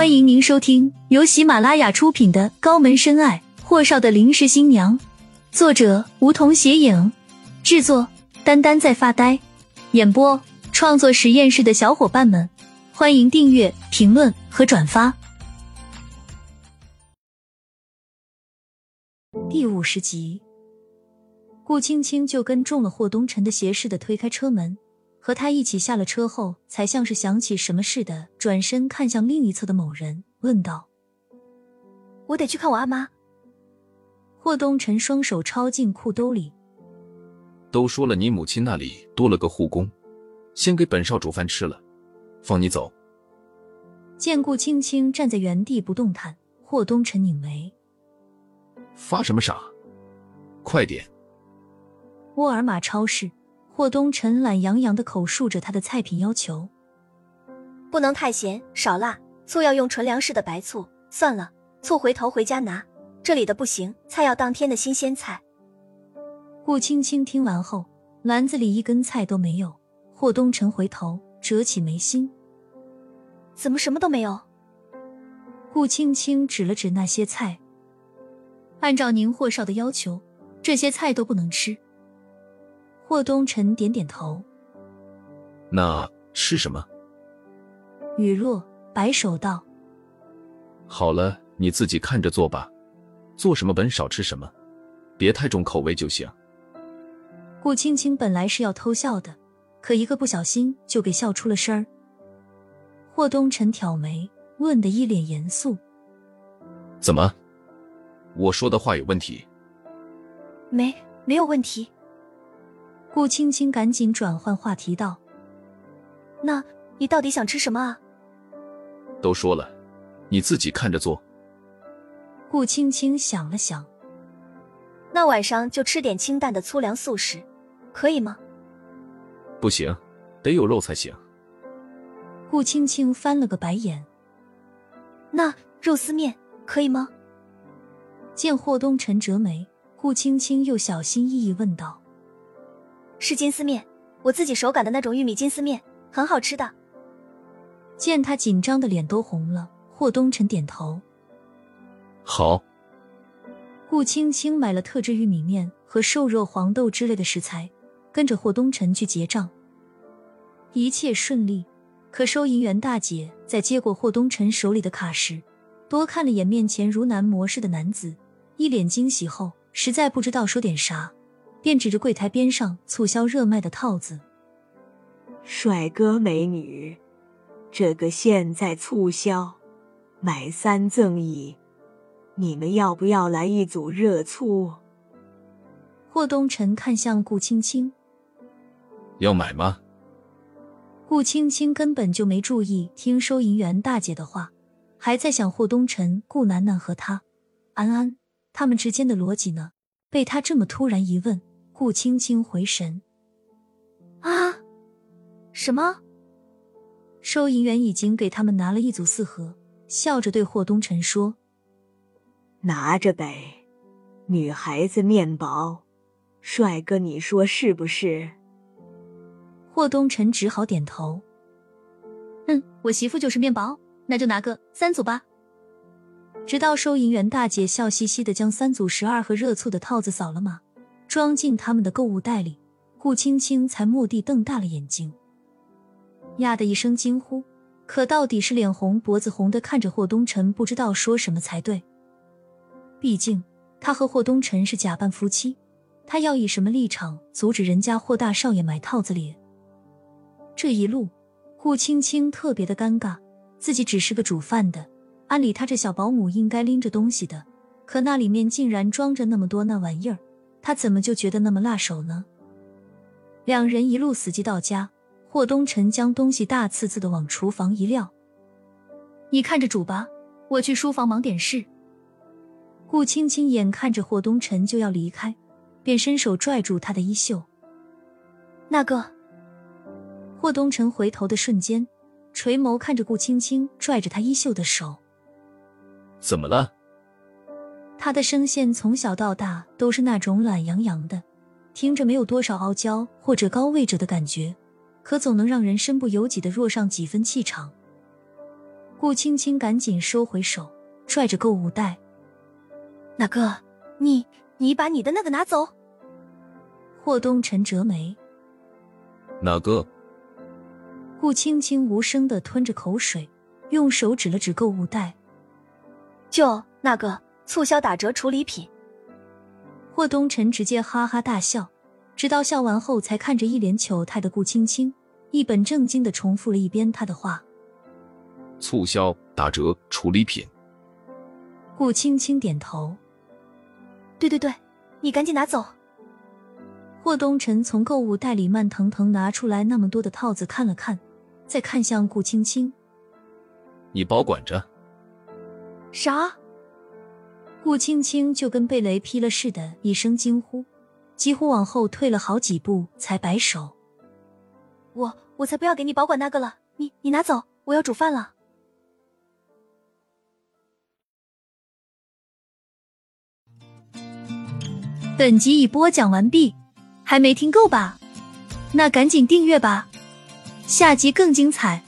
欢迎您收听由喜马拉雅出品的《高门深爱：霍少的临时新娘》，作者梧桐斜影，制作丹丹在发呆，演播创作实验室的小伙伴们，欢迎订阅、评论和转发。第五十集，顾青青就跟中了霍东辰的邪似的推开车门。和他一起下了车后，才像是想起什么似的，转身看向另一侧的某人，问道：“我得去看我阿妈。”霍东辰双手抄进裤兜里，都说了你母亲那里多了个护工，先给本少煮饭吃了，放你走。见顾青青站在原地不动弹，霍东辰拧眉：“发什么傻？快点！”沃尔玛超市。霍东辰懒洋洋的口述着他的菜品要求：不能太咸，少辣，醋要用纯粮食的白醋。算了，醋回头回家拿。这里的不行，菜要当天的新鲜菜。顾青青听完后，篮子里一根菜都没有。霍东辰回头折起眉心：怎么什么都没有？顾青青指了指那些菜：按照您霍少的要求，这些菜都不能吃。霍东辰点点头。那吃什么？雨若摆手道：“好了，你自己看着做吧，做什么本少吃什么，别太重口味就行。”顾青青本来是要偷笑的，可一个不小心就给笑出了声儿。霍东辰挑眉，问的一脸严肃：“怎么？我说的话有问题？”“没，没有问题。”顾青青赶紧转换话题道：“那你到底想吃什么啊？”都说了，你自己看着做。顾青青想了想：“那晚上就吃点清淡的粗粮素食，可以吗？”“不行，得有肉才行。”顾青青翻了个白眼。“那肉丝面可以吗？”见霍东辰折眉，顾青青又小心翼翼问道。是金丝面，我自己手擀的那种玉米金丝面，很好吃的。见他紧张的脸都红了，霍东辰点头。好。顾青青买了特制玉米面和瘦肉、黄豆之类的食材，跟着霍东辰去结账。一切顺利，可收银员大姐在接过霍东辰手里的卡时，多看了眼面前如男模式的男子，一脸惊喜后，实在不知道说点啥。便指着柜台边上促销热卖的套子：“帅哥美女，这个现在促销，买三赠一，你们要不要来一组热促？”霍东辰看向顾青青：“要买吗？”顾青青根本就没注意听收银员大姐的话，还在想霍东辰、顾楠楠和他安安他们之间的逻辑呢。被他这么突然一问。顾青青回神，啊，什么？收银员已经给他们拿了一组四盒，笑着对霍东辰说：“拿着呗，女孩子面薄，帅哥，你说是不是？”霍东辰只好点头：“嗯，我媳妇就是面薄，那就拿个三组吧。”直到收银员大姐笑嘻嘻的将三组十二盒热醋的套子扫了码。装进他们的购物袋里，顾青青才蓦地瞪大了眼睛，呀的一声惊呼，可到底是脸红脖子红的看着霍东辰，不知道说什么才对。毕竟他和霍东辰是假扮夫妻，他要以什么立场阻止人家霍大少爷买套子脸？这一路，顾青青特别的尴尬，自己只是个煮饭的，按理他这小保姆应该拎着东西的，可那里面竟然装着那么多那玩意儿。他怎么就觉得那么辣手呢？两人一路死机到家，霍东辰将东西大次次的往厨房一撂：“你看着煮吧，我去书房忙点事。”顾青青眼看着霍东辰就要离开，便伸手拽住他的衣袖。那个，霍东辰回头的瞬间，垂眸看着顾青青拽着他衣袖的手：“怎么了？”他的声线从小到大都是那种懒洋洋的，听着没有多少傲娇或者高位者的感觉，可总能让人身不由己的弱上几分气场。顾青青赶紧收回手，拽着购物袋。哪个？你你把你的那个拿走！霍东辰折眉。哪个？顾青青无声的吞着口水，用手指了指购物袋。就那个促销打折处理品。霍东辰直接哈哈大笑，直到笑完后，才看着一脸糗态的顾青青，一本正经的重复了一遍他的话：“促销打折处理品。”顾青青点头：“对对对，你赶紧拿走。”霍东辰从购物袋里慢腾腾拿出来那么多的套子，看了看，再看向顾青青：“你保管着。”啥？顾青青就跟被雷劈了似的，一声惊呼，几乎往后退了好几步，才摆手：“我我才不要给你保管那个了，你你拿走，我要煮饭了。”本集已播讲完毕，还没听够吧？那赶紧订阅吧，下集更精彩。